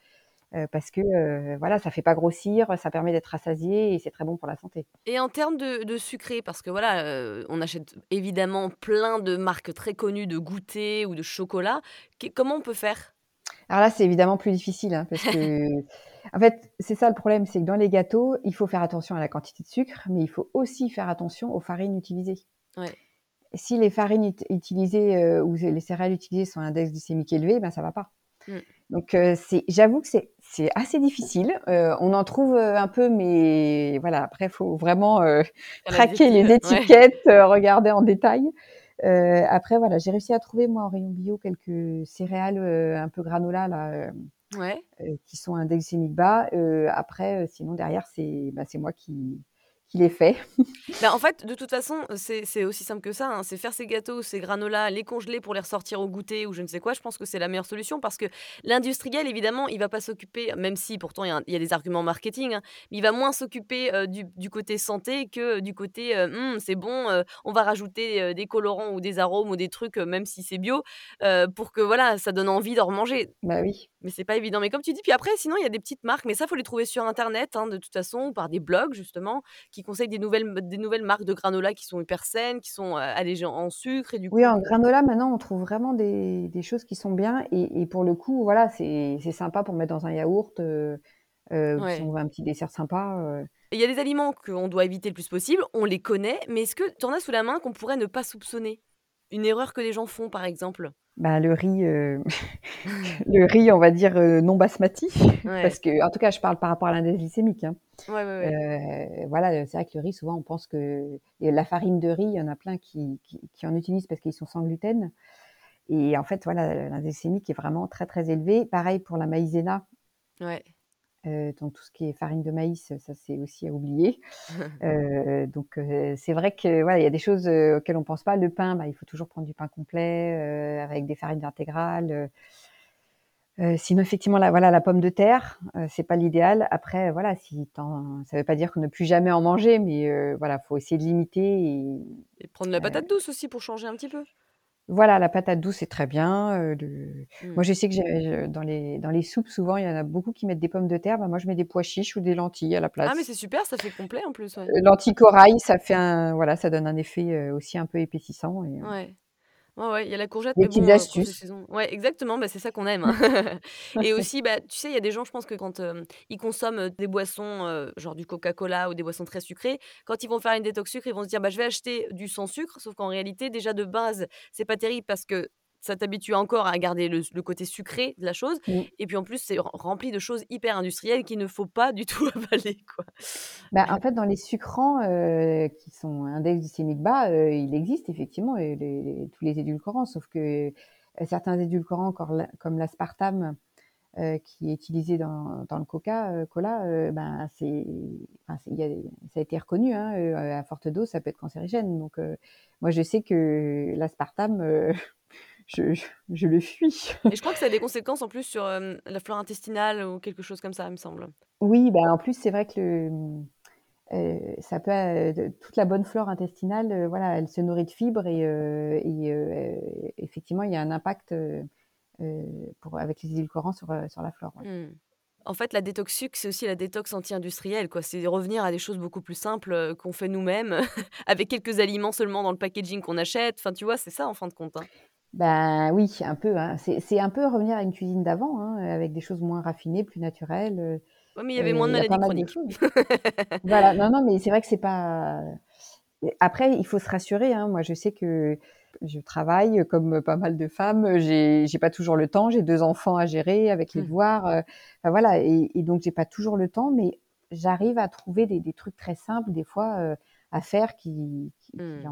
heu, parce que, heu, voilà, ça fait pas grossir, ça permet d'être rassasié et c'est très bon pour la santé. Et en termes de de sucré, parce que voilà, heu, on achète évidemment plein de marques très connues de goûters ou de chocolat. Qu comment on peut faire? Alors là, c'est évidemment plus difficile, hein, parce qu'en fait, c'est ça le problème, c'est que dans les gâteaux, il faut faire attention à la quantité de sucre, mais il faut aussi faire attention aux farines utilisées. Ouais. Si les farines ut utilisées, heu, ou les céréales utilisées sont à index glycémique élevé, ben ça va pas. Mmh. Donc c'est j'avoue que c'est assez difficile, heu, on en trouve, heu, un peu, mais voilà, après faut vraiment, traquer les ouais. étiquettes, regarder en détail. Après voilà, j'ai réussi à trouver moi en rayon bio quelques céréales, un peu granola là, Ouais. qui sont à index glycémique bas. Après, sinon derrière c'est, bah, c'est moi qui qui les fais. Bah, en fait, de toute façon, c'est aussi simple que ça, hein. C'est faire ces gâteaux, ces granolas, les congeler pour les ressortir au goûter ou je ne sais quoi. Je pense que c'est la meilleure solution parce que l'industriel, évidemment, il va pas s'occuper même si pourtant il y a y des arguments marketing, hein, mais il va moins s'occuper, heu, du du côté santé que du côté, heu: «Mmh, c'est bon, heu, on va rajouter, des colorants ou des arômes ou des trucs, même si c'est bio», pour que voilà, ça donne envie d'en remanger. Bah oui. Mais c'est pas évident. Mais comme tu dis, puis après sinon il y a des petites marques, mais ça faut les trouver sur internet, hein, de toute façon ou par des blogs justement, qui conseillent des nouvelles des nouvelles marques de granola qui sont hyper saines, qui sont, heu, allégées en sucre et du Oui, en granola maintenant, on trouve vraiment des des choses qui sont bien et et pour le coup, voilà, c'est sympa pour mettre dans un yaourt, heu, ou si on veut un petit dessert sympa, Et il y a des aliments qu'on doit éviter le plus possible, on les connaît, mais est-ce que tu en as sous la main qu'on pourrait ne pas soupçonner? Une erreur que les gens font, par exemple? Bah, le riz, le riz, on va dire, heu, non basmati Ouais. parce qu'en tout cas, je parle par rapport à l'index glycémique, hein. Ouais, ouais, ouais. Heu, voilà, c'est vrai que le riz, souvent, on pense que et la farine de riz, il y en a plein qui qui qui en utilisent parce qu'ils sont sans gluten et en fait, voilà, l'index glycémique est vraiment très, très élevé. Pareil pour la maïzena. Ouais. Donc tout ce qui est farine de maïs, ça c'est aussi à oublier. Donc c'est vrai que, voilà, il y a des choses, auxquelles on pense pas. Le pain, bah, il faut toujours prendre du pain complet, avec des farines intégrales, sinon effectivement, la voilà, la pomme de terre, c'est pas l'idéal. Après, voilà, si ça veut pas dire qu'on ne plus jamais en manger, mais voilà, faut essayer de limiter et Et prendre la patate douce aussi pour changer un petit peu. Voilà, la patate douce, c'est très bien, heu, le Mmh. moi, je sais que j'ai dans les dans les soupes, souvent, il y en a beaucoup qui mettent des pommes de terre. Bah, moi, je mets des pois chiches ou des lentilles à la Ah mais place. c'est super, ça fait complet en plus, ouais. Heu, lentilles corail, ça fait un voilà, ça donne un effet, heu, aussi un peu épaississant et heu Ouais. Ouais, ouais, il y a la courgette, Des mais petites bon, heu, quand c'est astuces. saison ouais, exactement, bah, c'est ça qu'on aime, hein. Et aussi, bah, tu sais, il y a des gens, je pense que quand, hem, ils consomment, des boissons, genre du Coca-Cola ou des boissons très sucrées, quand ils vont faire une détox sucre, ils vont se dire: «Bah, je vais acheter du sans sucre», sauf qu'en réalité, déjà de base, c'est pas terrible parce que ça t'habitue encore à garder le côté sucré de la chose Mmh. et puis en plus, c'est rem rempli de choses hyper industrielles qu'il ne faut pas du tout avaler, quoi. Bah, en fait, dans les sucrants, heu, qui sont index glycémique bas, heu, il existe effectivement, heu, les les tous les édulcorants, sauf que certains édulcorants comme l'aspartame, qui est utilisé dans, dans le coca, cola, ben c'est, ça a été reconnu, hein, à forte dose, ça peut être cancérigène. Donc, moi, je sais que l'aspartame, je, je, le fuis. Et je crois que ça a des conséquences en plus sur la flore intestinale ou quelque chose comme ça, il me semble. Oui, ben en plus, c'est vrai que le, euh, ça peut, euh, toute la bonne flore intestinale, voilà, elle se nourrit de fibres et, et effectivement, il y a un impact pour, avec les édulcorants sur, sur la flore. Mmh. En fait, la détox sucre, c'est aussi la détox anti-industrielle. Quoi. C'est revenir à des choses beaucoup plus simples qu'on fait nous-mêmes, avec quelques aliments seulement dans le packaging qu'on achète. Enfin, tu vois, c'est ça en fin de compte. Hein. Ben oui, un peu. Hein. C'est un peu revenir à une cuisine d'avant, hein, avec des choses moins raffinées, plus naturelles. Oui, mais il y avait moins de maladies chroniques. voilà, non, non, mais c'est vrai que c'est pas. Après, il faut se rassurer. Hein. Moi, je sais que je travaille comme pas mal de femmes. J'ai, j'ai pas toujours le temps. J'ai deux enfants à gérer avec les mmh. devoirs. Euh, enfin, voilà, et, et donc j'ai pas toujours le temps, mais j'arrive à trouver des, des trucs très simples des fois euh, à faire qui, qui, mmh.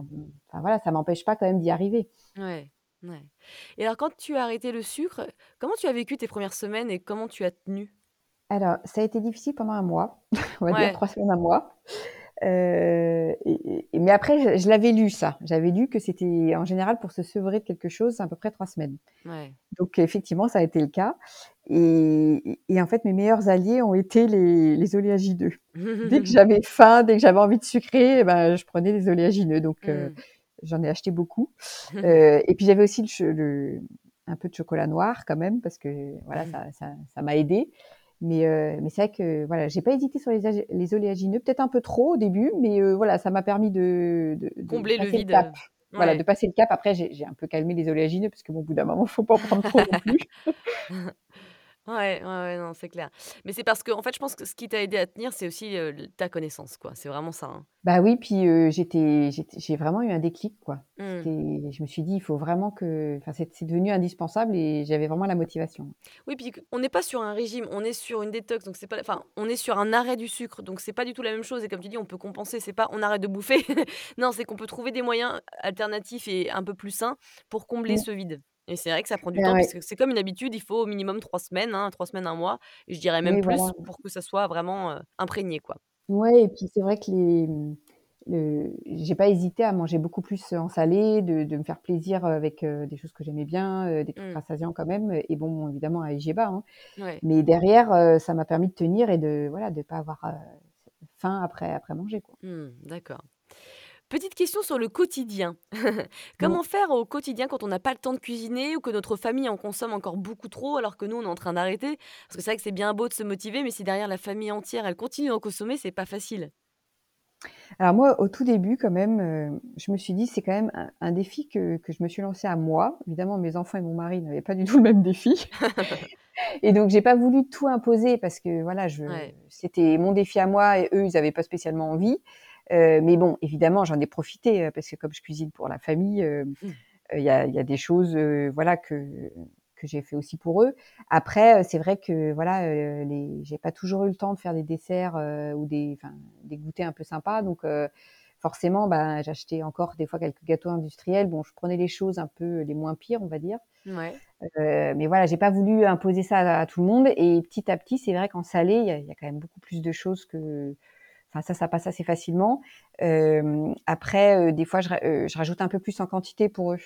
enfin voilà, ça m'empêche pas quand même d'y arriver. Ouais. Ouais. Et alors, quand tu as arrêté le sucre, comment tu as vécu tes premières semaines et comment tu as tenu? Alors, ça a été difficile pendant un mois, on va dire trois semaines, un mois. Euh, mais après, je, l'avais lu ça. J'avais lu que c'était en général pour se sevrer de quelque chose, à peu près trois semaines. Donc effectivement, ça a été le cas. Et, en fait, mes meilleurs alliés ont été les, oléagineux. dès que j'avais faim, dès que j'avais envie de sucrer, eh ben, je prenais des oléagineux. Donc euh, mmh. J'en ai acheté beaucoup. Euh, et puis j'avais aussi le, un peu de chocolat noir quand même, parce que voilà, mmh. ça m'a aidé. Mais, euh, mais c'est vrai que voilà, j'ai pas hésité sur les, les oléagineux, peut-être un peu trop au début, mais euh, voilà, ça m'a permis de, de, combler le vide. cap. Voilà, de passer le cap. Après, j'ai un peu calmé les oléagineux parce que bon, au bout d'un moment, faut pas en prendre trop non plus. Ouais, ouais, ouais, non, c'est clair. Mais c'est parce que, en fait, je pense que ce qui t'a aidé à tenir, c'est aussi ta connaissance, quoi. C'est vraiment ça. Hein. Bah oui, puis j'étais, j'ai vraiment eu un déclic, quoi. Mmh. Je me suis dit, il faut vraiment que, enfin, c'est devenu indispensable et j'avais vraiment la motivation. Oui, puis on n'est pas sur un régime, on est sur une détox, donc c'est pas, enfin, on est sur un arrêt du sucre, donc c'est pas du tout la même chose. Et comme tu dis, on peut compenser, c'est pas on arrête de bouffer. non, c'est qu'on peut trouver des moyens alternatifs et un peu plus sains pour combler ce vide. Et c'est vrai que ça prend du temps, parce que c'est comme une habitude, il faut au minimum trois semaines, hein, trois semaines, un mois, et je dirais même plus pour que ça soit vraiment imprégné, quoi. Ouais, et puis c'est vrai que les, le, j'ai pas hésité à manger beaucoup plus en salé, de, de me faire plaisir avec des choses que j'aimais bien, des trucs mmh. rassasiants quand même, et bon, évidemment à Igeba, hein. Mais derrière, ça m'a permis de tenir et de voilà, de pas avoir faim après après manger, quoi. Mmh, d'accord. Petite question sur le quotidien. Comment faire au quotidien quand on n'a pas le temps de cuisiner ou que notre famille en consomme encore beaucoup trop alors que nous on est en train d'arrêter? Parce que c'est vrai que c'est bien beau de se motiver, mais si derrière la famille entière elle continue à en consommer, c'est pas facile. Alors moi, au tout début, quand même, euh, je me suis dit, c'est quand même un, défi que, que, je me suis lancé à moi. Évidemment, mes enfants et mon mari n'avaient pas du tout le même défi. et donc, j'ai pas voulu tout imposer parce que voilà, je, c'était mon défi à moi et eux, ils n'avaient pas spécialement envie. Euh, mais bon, évidemment, j'en ai profité euh, parce que comme je cuisine pour la famille, euh, mmh. il y, a, y, a, des choses, voilà, que que j'ai fait aussi pour eux. Après, c'est vrai que voilà, les, j'ai pas toujours eu le temps de faire des desserts ou des, des goûters un peu sympas, donc forcément, bah, j'achetais encore des fois quelques gâteaux industriels. Bon, je prenais les choses un peu les moins pires, on va dire. Ouais. Euh, mais voilà, j'ai pas voulu imposer ça à, tout le monde. Et petit à petit, c'est vrai qu'en salé, il y, y, a quand même beaucoup plus de choses que Enfin, ça, ça passe assez facilement. Euh, après, euh, des fois, je, euh, je, rajoute un peu plus en quantité pour eux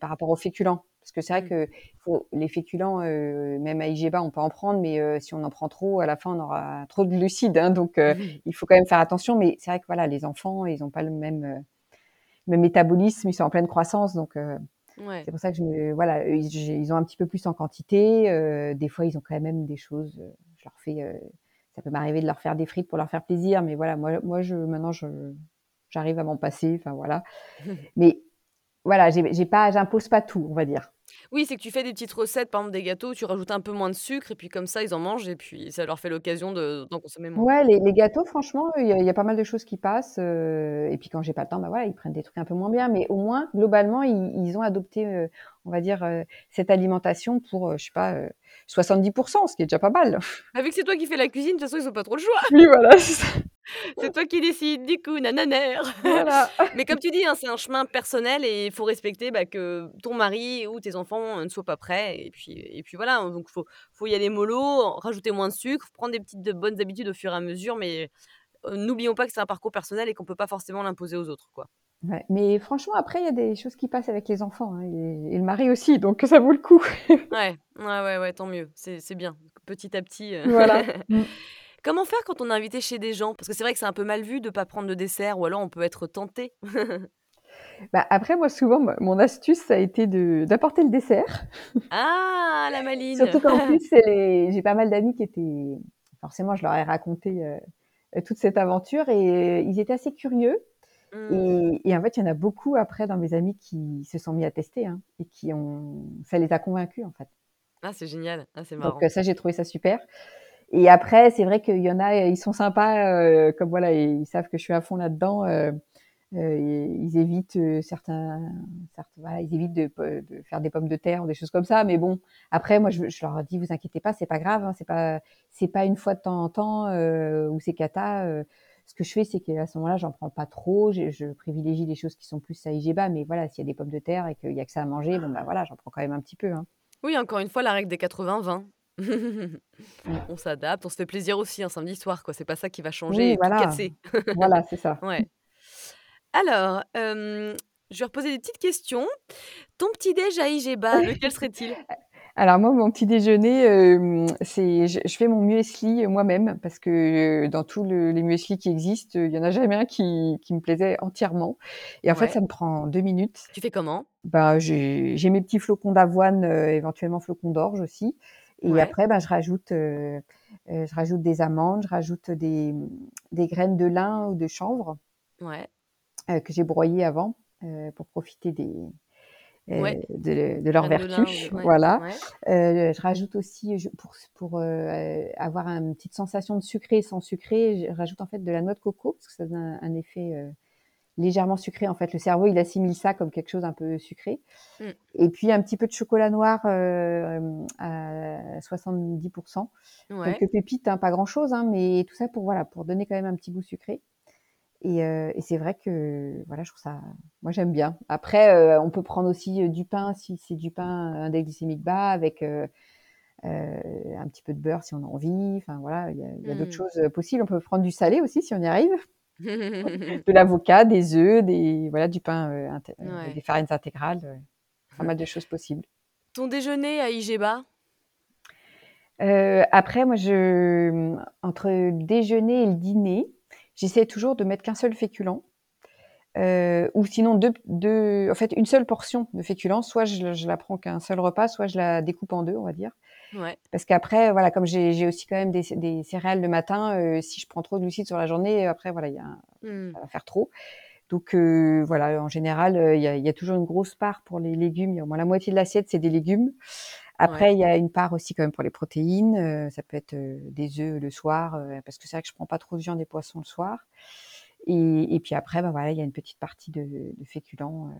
par rapport aux féculents. Parce que c'est vrai mmh. que faut, les féculents, même à IGBA, on peut en prendre, mais si on en prend trop, à la fin, on aura trop de glucides. Hein, donc, il faut quand même faire attention. Mais c'est vrai que voilà, les enfants, ils n'ont pas le même, même métabolisme, ils sont en pleine croissance. Donc, c'est pour ça que je me, voilà, ils, ont un petit peu plus en quantité. des fois, ils ont quand même des choses. je leur fais ça peut m'arriver de leur faire des frites pour leur faire plaisir, mais voilà, moi, moi je, maintenant, je, j'arrive à m'en passer, enfin voilà. mais voilà, j'ai pas, j'impose pas tout, on va dire. Oui, c'est que tu fais des petites recettes, par exemple des gâteaux, tu rajoutes un peu moins de sucre, et puis comme ça, ils en mangent, et puis ça leur fait l'occasion d'en consommer moins. Ouais, les, gâteaux, franchement, il y, a pas mal de choses qui passent. Euh, et puis quand j'ai pas le temps, bah voilà, ils prennent des trucs un peu moins bien, mais au moins, globalement, ils, ont adopté, euh, on va dire, euh, cette alimentation pour, je sais pas, 70%, ce qui est déjà pas mal. Avec que c'est toi qui fais la cuisine, de toute façon, ils ont pas trop le choix. Oui, voilà, C'est toi qui décides, du coup, nananère. Voilà. Mais comme tu dis, hein, c'est un chemin personnel et il faut respecter, bah, que ton mari ou tes enfants ne soient pas prêts et puis et puis voilà, hein, donc faut faut y aller mollo, rajouter moins de sucre, prendre des petites de bonnes habitudes au fur et à mesure, mais heu, n'oublions pas que c'est un parcours personnel et qu'on peut pas forcément l'imposer aux autres, quoi. Ouais, mais franchement, après, il y a des choses qui passent avec les enfants, hein, et et le mari aussi, donc ça vaut le coup. Ouais, ouais, ouais, ouais, tant mieux, c'est c'est bien. Petit à petit, heu Voilà. Comment faire quand on est invité chez des gens? Parce que c'est vrai que c'est un peu mal vu de pas prendre de dessert ou alors on peut être tenté. Bah, après moi souvent mo mon astuce ça a été d'apporter le dessert. Ah! La maline! Surtout qu'en plus j'ai pas mal d'amis qui étaient forcément je leur ai raconté, heu, toute cette aventure et ils étaient assez curieux Mmh. et et en fait, il y en a beaucoup après dans mes amis qui se sont mis à tester, hein et qui ont ça les a convaincus, en fait. Ah, c'est génial. Ah, c'est Donc marrant. heu, ça, j'ai trouvé ça super et après c'est vrai qu'il y en a, ils sont sympas, heu, comme voilà, ils savent que je suis à fond là-dedans, heu heu, ils évitent, certains certes voilà, ils évitent de faire des pommes de terre ou des choses comme ça, mais bon, après moi je je leur dis: «Vous inquiétez pas, c'est pas grave, hein, c'est pas c'est pas une fois de temps en temps, heu, où c'est cata», ce que je fais, c'est qu'à ce moment-là, j'en prends pas trop, je privilégie les choses qui sont plus à mais voilà, s'il y a des pommes de terre et qu'il y a que ça à manger, bon, bah, voilà, j'en prends quand même un petit peu, hein. Oui, encore une fois, la règle des 80-20. On s'adapte, on se fait plaisir aussi un samedi soir, quoi. C'est pas ça qui va changer Oui, et tout voilà. casser. Voilà, c'est ça. Ouais. Alors, hem, je vais reposer des petites questions. Ton petit déj à IGBA, lequel serait-il? Alors moi, mon petit déjeuner, c'est je je fais mon muesli moi-même parce que dans tous le les mueslis qui existent, il y en a jamais un qui qui me plaisait entièrement et en fait, ça me prend 2 minutes. Tu fais comment? Bah, j'ai mes petits flocons d'avoine, éventuellement flocons d'orge aussi et Ouais. après, bah, je rajoute, heu heu, je rajoute des amandes, je rajoute des, des graines de lin ou de chanvre, Ouais. heu, que j'ai broyées avant, heu, pour profiter des, heu, Ouais. de de leurs Graines de voilà. je rajoute aussi, je pour pour, avoir un une petite sensation de sucré sans sucré, je rajoute en fait de la noix de coco parce que ça donne un un effet, légèrement sucré en fait. Le cerveau, il assimile ça comme quelque chose un peu sucré Mmh. et puis un petit peu de chocolat noir, hem, à 70 Ouais. quelques pépites, hein, pas grand chose, hein, mais tout ça pour voilà, pour donner quand même un petit goût sucré et heu et c'est vrai que voilà, je trouve ça moi j'aime bien. Après, heu, on peut prendre aussi, heu, du pain si c'est du pain index glycémique bas avec, heu heu, un petit peu de beurre si on a envie, enfin voilà, il y a d'autres Mmh. choses, possibles. On peut prendre du salé aussi si on y arrive. De l'avocat, des œufs, des voilà, du pain, avec Ouais. des farines intégrales, heu, pas mal de choses possibles. Ton déjeuner à IGBA? Heu, après moi je, entre le déjeuner et le dîner, j'essaie toujours de mettre qu'un seul féculent, ou sinon 2 p 2 en fait, une seule portion de féculents, soit je je la prends qu'un seul repas, soit je la découpe en 2, on va dire. Ouais. Parce qu'après, voilà, comme j'ai j'ai aussi quand même des des céréales le matin, heu, si je prends trop de glucides sur la journée, après voilà, il y a un ça va faire trop. Donc heu, voilà, en général, heu, il y a il y a toujours une grosse part pour les légumes. Il y a au moins la moitié de l'assiette, c'est des légumes. Après, il y a une part aussi quand même pour les protéines, heu, ça peut être, des œufs le soir, parce que c'est vrai que je prends pas trop de viande et poissons le soir et et puis après, bah, voilà, il y a une petite partie de de féculents,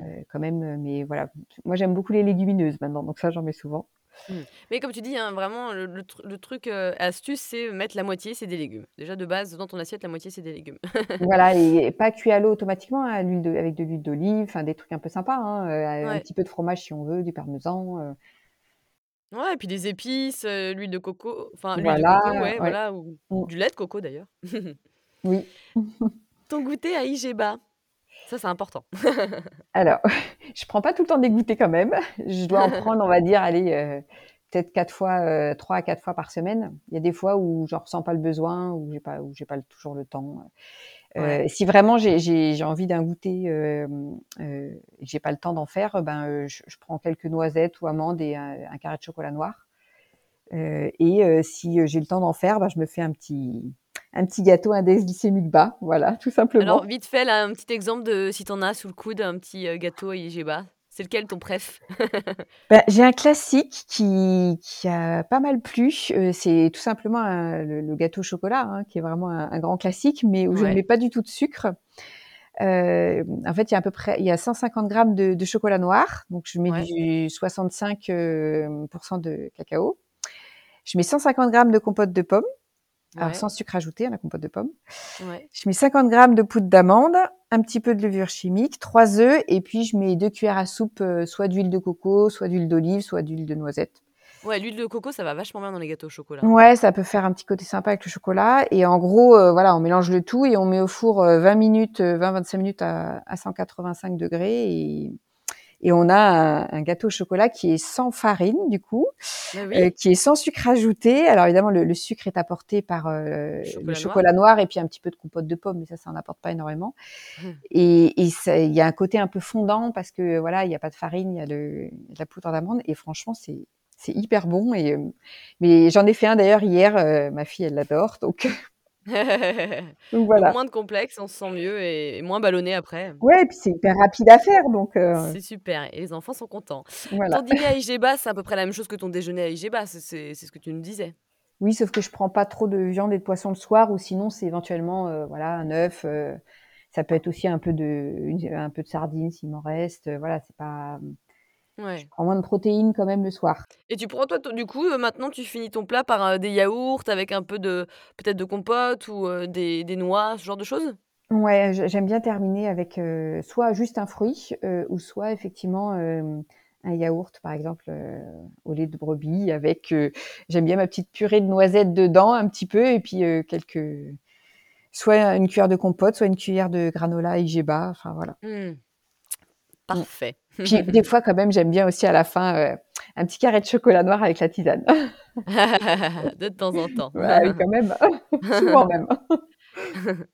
heu, quand même, mais voilà. Moi, j'aime beaucoup les légumineuses maintenant, donc ça, j'en mets souvent. Mmh. Mais comme tu dis, hein, vraiment le le tru le truc, heu, astuce, c'est mettre la moitié, c'est des légumes. Déjà de base, dans ton assiette, la moitié, c'est des légumes. Voilà et pas cuit à l'eau automatiquement, hein, à l'huile de avec de l'huile d'olive, enfin des trucs un peu sympas, hein, heu, un Ouais. petit peu de fromage si on veut, du parmesan, heu, Ouais et puis des épices, l'huile de coco, enfin l'huile de coco, voilà, ouais, ouais. voilà ou Mmh, du lait de coco d'ailleurs. oui. Ton goûter à IGBA, ça c'est important. Alors, je prends pas tout le temps des goûters quand même. Je dois en prendre, on va dire, allez, heu, peut-être 4 fois, heu, 3 à 4 fois par semaine. Il y a des fois où j'en ressens pas le besoin, où j'ai pas où j'ai pas toujours le temps, Ouais. heu. si vraiment j'ai envie d'un goûter, et que j'ai pas le temps d'en faire, ben, je je prends quelques noisettes ou amandes et un un carré de chocolat noir, et si, j'ai le temps d'en faire, bah, je me fais un petit un petit gâteau index glycémique bas, voilà, tout Alors simplement. vite fait là, un petit exemple de si tu en as sous le coude, un petit, heu, gâteau à IGBA. C'est lequel ton préf? Bah, j'ai un classique qui qui a pas mal plu, heu, c'est tout simplement un le le gâteau au chocolat, hein, qui est vraiment un un grand classique, mais où je ne mets pas du tout de sucre. Hem, en fait, il y a à peu près il y a 150 grammes de de chocolat noir, donc je mets ouais, du 65, hem, pour cent de cacao. Je mets 150 grammes de compote de pommes, alors Ouais. sans sucre ajouté, hein, la compote de pommes. Ouais. Je mets 50 grammes de poudre d'amande, un petit peu de levure chimique, 3 œufs et puis je mets 2 cuillères à soupe, heu, soit d'huile de coco, soit d'huile d'olive, soit d'huile de noisette. Ouais, l'huile de coco, ça va vachement bien dans les gâteaux au chocolat. Ouais, ça peut faire un petit côté sympa avec le chocolat et en gros, heu, voilà, on mélange le tout et on met au four, heu, 20 minutes, heu, 20-25 minutes à à 185 degrés et et on a un un gâteau au chocolat qui est sans farine du coup, oui. qui est sans sucre ajouté. Alors évidemment le le sucre est apporté par, heu, le Chocolat noir. et puis un petit peu de compote de pommes, mais ça, ça en apporte pas énormément Mmh. et il y a un côté un peu fondant parce que voilà, il y a pas de farine, il y a le de la poudre d'amande et franchement c'est c'est hyper bon et hem, mais j'en ai fait un d'ailleurs hier, heu, ma fille elle l'adore donc donc Donc voilà. moins de complexe, on se sent mieux et moins ballonné après. Ouais et puis c'est hyper rapide à faire donc heu, C'est super et les enfants sont contents. Ton dîner à IGBA, c'est à peu près la même chose que ton déjeuner à IGBA, c'est ce que tu nous disais? Oui, sauf que je prends pas trop de viande et de poisson le soir ou sinon c'est éventuellement, heu, voilà un œuf, heu, ça peut être aussi un peu de une un peu de sardines s'il m'en reste, voilà, c'est pas, mmh, je Ouais prends moins de protéines quand même le soir. et tu prends toi du coup, heu, maintenant tu finis ton plat par, heu, des yaourts avec un peu de peut-être de compote ou, heu, des des noix, ce genre de choses? Ouais, j'aime bien terminer avec, soit juste un fruit, ou soit effectivement, un yaourt par exemple, au lait de brebis avec, j'aime bien ma petite purée de noisettes dedans un petit peu et puis, quelques soit une cuillère de compote, soit une cuillère de granola IGBA, enfin voilà. Mmh. Mmh. Parfait. Puis des fois quand même j'aime bien aussi à la fin, heu, un petit carré de chocolat noir avec la tisane. De temps en temps. Oui quand même, souvent même.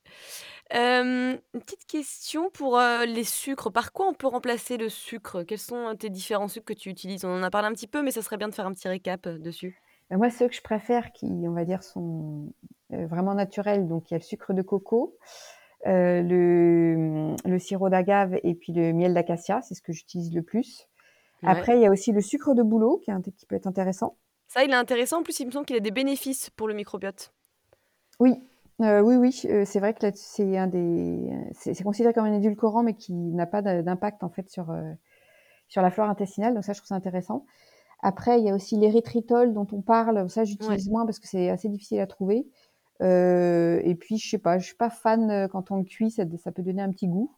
Une petite question pour, heu, les sucres. Par quoi on peut remplacer le sucre? Quels sont, heu, tes différents sucres que tu utilises? On en a parlé un petit peu, mais ça serait bien de faire un petit récap, dessus. Bah, moi ceux que je préfère qui, on va dire sont, vraiment naturels, donc il y a le sucre de coco, le, mmh, le sirop d'agave et puis le miel d'acacia, c'est ce que j'utilise le plus. Ouais. Après il y a aussi le sucre de bouleau qui est int qui peut être intéressant. Ça, il est intéressant. En plus, il me semble qu'il a des bénéfices pour le microbiote. Oui, heu, oui, oui, heu, c'est vrai que c'est un des c'est considéré comme un édulcorant, mais qui n'a pas d'impact en fait sur, sur la flore intestinale, donc ça je trouve ça intéressant. Après il y a aussi l'érythritol dont on parle, ça Ouais. j'utilise moins parce que c'est assez difficile à trouver, heu et puis je sais pas, je suis pas fan, heu, quand on le cuit, ça ça peut donner un petit goût.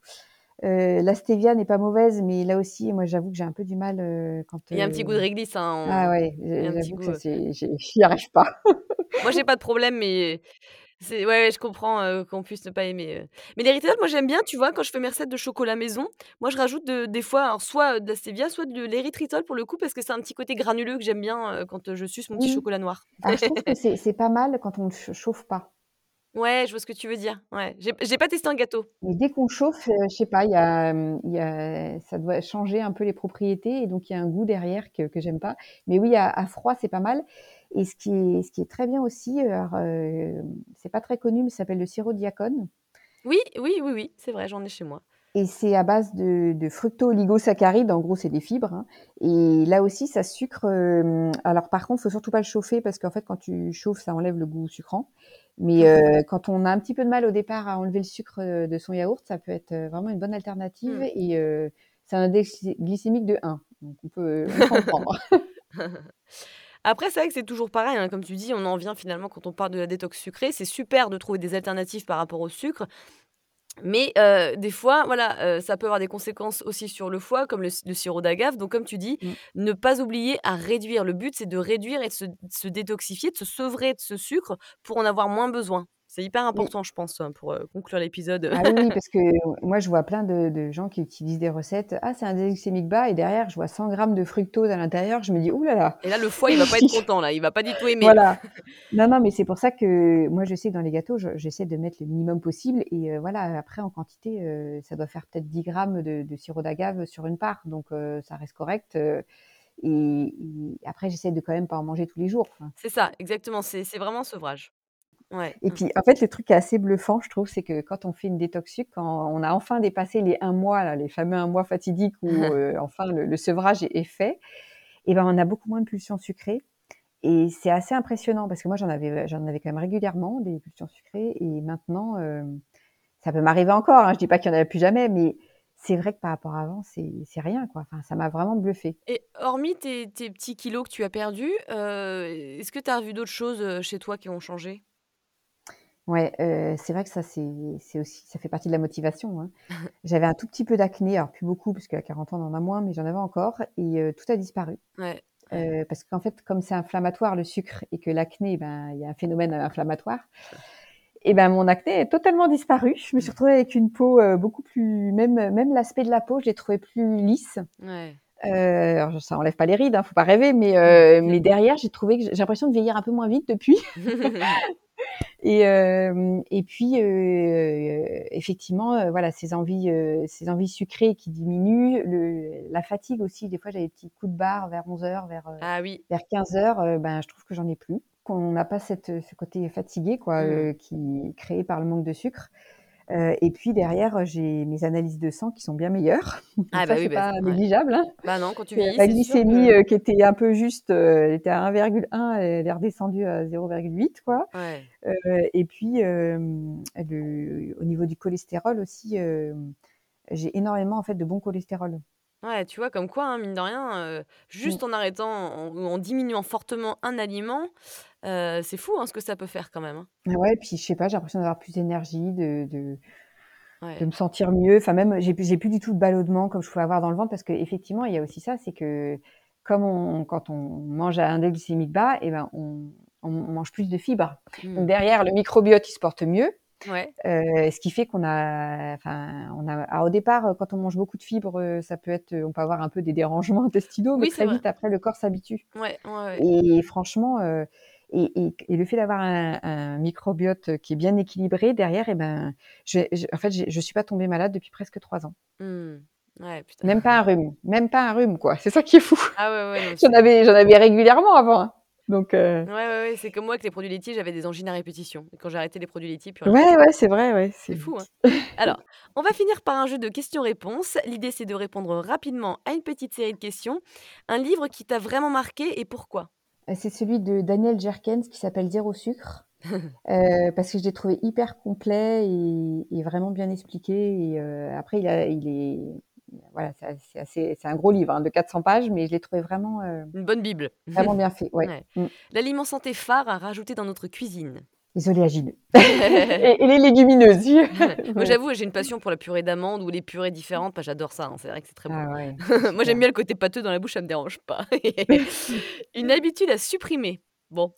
Heu, la stevia n'est pas mauvaise, mais là aussi moi j'avoue que j'ai un peu du mal, heu, quand, Il y a un petit goût de réglisse, hein, ah ouais, j'avoue que j'ai j'y arrive pas. moi, j'ai pas de problème, mais c'est ouais, ouais, je comprends, qu'on puisse ne pas aimer, mais l'érythritol, moi, j'aime bien, tu vois? Quand je fais mes recettes de chocolat maison, moi, je rajoute de des fois, alors soit, de la stevia, soit de l'érythritol pour le coup, parce que c'est un petit côté granuleux que j'aime bien, quand, je suce mon petit chocolat noir. Alors je trouve que c'est c'est pas mal quand on ne ch chauffe pas. Ouais, je vois ce que tu veux dire. Ouais, j'ai pas testé en gâteau. Mais dès qu'on chauffe, heu, je sais pas, il y a, mmh, il y a ça doit changer un peu les propriétés et donc il y a un goût derrière que que j'aime pas. Mais oui, à à froid, c'est pas mal et ce qui est ce qui est très bien aussi, hem, c'est pas très connu, mais ça s'appelle le sirop Diacone Oui, oui, oui, oui, c'est vrai, j'en ai chez moi. et c'est à base de de fructo-oligosaccharides, en gros, c'est des fibres, hein et là aussi, ça sucre, hem, alors par contre, faut surtout pas le chauffer parce qu'en fait, quand tu chauffes, ça enlève le goût sucrant. Mais heu, quand on a un petit peu de mal au départ à enlever le sucre, heu, de son yaourt, ça peut être, heu, vraiment une bonne alternative Mmh. et heu, c'est un index glycémique de 1, donc on peut on peut en prendre. Après, c'est vrai que c'est toujours pareil, hein, comme tu dis, on en vient finalement quand on parle de la détox sucrée. C'est super de trouver des alternatives par rapport au sucre, mais des fois, voilà, ça peut avoir des conséquences aussi sur le foie, comme le sirop d'agave. Donc comme tu dis, Mmh. ne pas oublier à réduire. Le but, c'est de réduire et de se de se détoxifier, de se sevrer de ce sucre pour en avoir moins besoin. C'est hyper Oui. important, je pense, hein, pour, conclure l'épisode. Ah oui, parce que moi, je vois plein de de gens qui utilisent des recettes. «Ah, c'est un glycémique bas» et derrière, je vois 100 grammes de fructose à l'intérieur. Je me dis: «Ouh là là!» Et là, le foie, il va pas être content, là, il va pas du tout aimer. Voilà. Non, non, mais c'est pour ça que moi, je sais que dans les gâteaux, je j'essaie de mettre le minimum possible et voilà, après en quantité, ça doit faire peut-être 10 grammes de de sirop d'agave sur une part, donc ça reste correct, et et après j'essaie de quand même pas en manger tous les jours, enfin C'est ça, exactement, c'est c'est vraiment un sevrage. Ouais, et mmh. puis, en fait, le truc qui est assez bluffant, je trouve, c'est que quand on fait une détox sucre, quand on a enfin dépassé les 1 mois là, les fameux 1 mois fatidiques où, heu, enfin le le sevrage est est fait et ben, on a beaucoup moins de pulsions sucrées et c'est assez impressionnant parce que moi j'en avais j'en avais quand même régulièrement des pulsions sucrées et maintenant, hem, ça peut m'arriver encore, hein, je dis pas qu'il y en a plus jamais, mais c'est vrai que par rapport à avant, c'est c'est rien, quoi. Enfin, ça m'a vraiment bluffée. Et hormis tes tes petits kilos que tu as perdus, heu, est-ce que tu as vu d'autres choses, chez toi qui ont changé? Ouais, heu, c'est vrai que ça, c'est c'est aussi ça fait partie de la motivation, hein. J'avais un tout petit peu d'acné, alors plus beaucoup parce qu'à 40 ans, on en a moins, mais j'en avais encore et heu, tout a disparu. Ouais, ouais. Heu, parce qu'en fait, comme c'est inflammatoire le sucre et que l'acné, ben, il y a un phénomène inflammatoire et ben, mon acné est totalement disparu. Je me suis retrouvée avec une peau, heu, beaucoup plus même même l'aspect de la peau, je l'ai trouvé plus lisse. Ouais. Heu, alors ça enlève pas les rides, hein, faut pas rêver, mais heu, mais derrière, j'ai trouvé que j'ai l'impression de vieillir un peu moins vite depuis. Et hem et puis, heu, effectivement, heu, voilà, ces envies, heu, ces envies sucrées qui diminuent, le la fatigue aussi, des fois, j'avais des petits coups de barre vers 11:00, vers, Ah oui. vers 15:00, heu, ben, je trouve que j'en ai plus. Qu'on n'a pas cette, ce côté fatigué quoi, Mmh. qui est créé par le manque de sucre. Heu et puis derrière, j'ai mes analyses de sang qui sont bien meilleures. Ah ça, bah oui, c'est bah, pas ouais. négligeable, hein. Bah non, quand tu vieillis, sûr glycémie, que heu, qui était un peu juste, elle était à 1,1, elle est redescendue à 0,8 quoi. Ouais. Et puis, le au niveau du cholestérol aussi, j'ai énormément en fait de bon cholestérol. Ouais, tu vois comme quoi, hein, mine de rien, juste en arrêtant en ou en diminuant fortement un aliment, heu, c'est fou, hein, ce que ça peut faire quand même, hein. Ouais, puis je sais pas, j'ai l'impression d'avoir plus d'énergie, de de de Ouais. me sentir mieux. Enfin même, j'ai plus j'ai plus du tout de ballonnement comme je pouvais avoir dans le ventre parce qu'effectivement, il y a aussi ça, c'est que comme on quand on mange à index glycémique bas et ben, on on mange plus de fibres. Donc Mmh. derrière, le microbiote, il se porte mieux. Ouais. Heu, ce qui fait qu'on a enfin, on a alors au départ, quand on mange beaucoup de fibres, heu, ça peut être, on peut avoir un peu des dérangements intestinaux, mais Oui, c'est très vrai. vite après, le corps s'habitue. Ouais, ouais, ouais. Et franchement, heu et et et le fait d'avoir un un microbiote qui est bien équilibré derrière et ben, je je en fait, je je suis pas tombée malade depuis presque 3 ans. Mmh. Ouais. Même pas un rhume, même pas un rhume quoi, c'est ça qui est fou. Ah ouais, ouais, J'en avais j'en avais régulièrement avant, hein, donc heu Ouais, ouais, ouais, c'est comme moi avec les produits laitiers, j'avais des angines à répétition et quand j'ai arrêté les produits laitiers, rien. Ouais, ouais, c'est vrai, ouais, C'est c'est fou, hein. Alors, on va finir par un jeu de questions-réponses. L'idée, c'est de répondre rapidement à une petite série de questions. Un livre qui t'a vraiment marqué et pourquoi? Heu, c'est celui de Daniel Jerkens qui s'appelle «Zéro sucre», heu, parce que je l'ai trouvé hyper complet et et vraiment bien expliqué et heu, après il a il est voilà, c'est un gros livre, hein, de 400 pages, mais je l'ai trouvé vraiment, Une bonne bible. vraiment bien fait, ouais. Ouais. Mmh. L'aliment santé phare à rajouter dans notre cuisine? Les oléagineux et et les légumineuses. Moi, j'avoue, j'ai une passion pour la purée d'amandes ou les purées différentes, j'adore ça, hein, c'est vrai que c'est très bon. Ah ouais, Moi, j'aime bien le côté pâteux dans la bouche, ça me dérange pas. Une habitude à supprimer? Bon.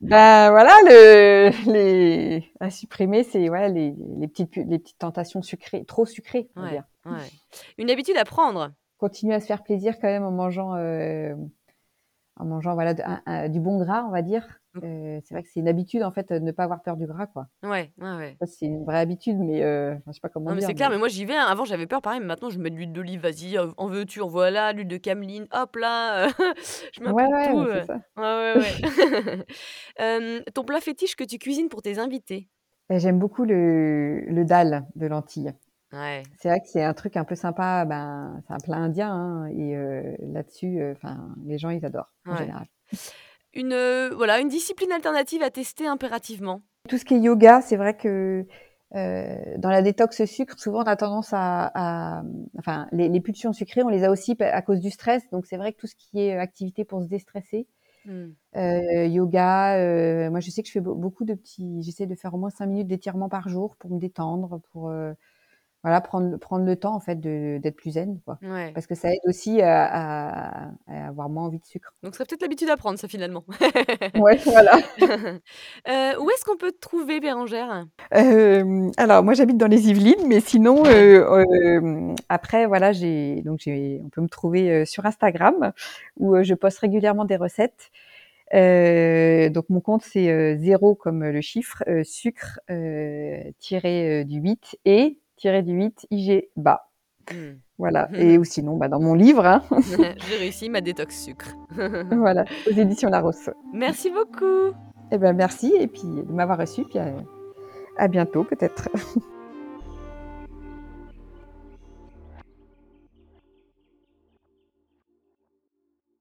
Bah, voilà, le les à supprimer, c'est ouais, les les petites pu les petites tentations sucrées, trop sucrées, on va Ouais, dire. ouais. Une habitude à prendre? Continuer à se faire plaisir quand même en mangeant, hem, en mangeant voilà, de un un du bon gras, on va dire. Mmh. Heu, c'est vrai que c'est une habitude en fait, de ne pas avoir peur du gras, quoi. Ouais, ouais, ouais. Ça, c'est une vraie habitude, mais heu, enfin, je sais pas comment Non, mais dire, c'est clair, mais mais moi, j'y vais, hein. Avant, j'avais peur, pareil, mais maintenant, je mets de l'huile d'olive, vas-y, heu, en veux-tu, en voilà, l'huile de cameline, hop là, heu, je un Ouais, ouais, tout, mais c'est heu, ça. ouais, ouais, ouais. Hem, ton plat fétiche que tu cuisines pour tes invités? Et j'aime beaucoup le le dal de lentilles. Ouais. C'est vrai que c'est un truc un peu sympa, ben, c'est un plat indien, hein et heu, là-dessus, heu, enfin, les gens, ils adorent, en Ouais. général. Une, heu, voilà, une discipline alternative à tester impérativement? Tout ce qui est yoga, c'est vrai que, heu, dans la détox sucre, souvent, on a tendance à à enfin, les les pulsions sucrées, on les a aussi à cause du stress, donc c'est vrai que tout ce qui est activité pour se déstresser, heu, yoga, moi, je sais que je fais beau beaucoup de petits j'essaie de faire au moins 5 minutes d'étirements par jour pour me détendre, pour, voilà, prendre prendre le temps, en fait, de d'être plus zen, quoi. Ouais. Parce que ça aide aussi à à à avoir moins envie de sucre. Donc ce serait peut-être l'habitude à prendre ça, finalement. Ouais, voilà. Heu, où est-ce qu'on peut te trouver, Bérangère? Hem, alors moi, j'habite dans les Yvelines, mais sinon, hem, après, voilà, j'ai donc j'ai on peut me trouver, heu, sur Instagram où, heu, je poste régulièrement des recettes. Heu, donc mon compte, c'est, heu, 0 comme le chiffre, heu, sucre, tiré, du 8 et du 8 IG bas. Mmh. Voilà et ou sinon, bah, dans mon livre, hein. J'ai réussi ma détox sucre. Voilà, aux éditions Larousse. Merci beaucoup. Et bah, merci et puis de m'avoir reçue, puis à à bientôt peut-être.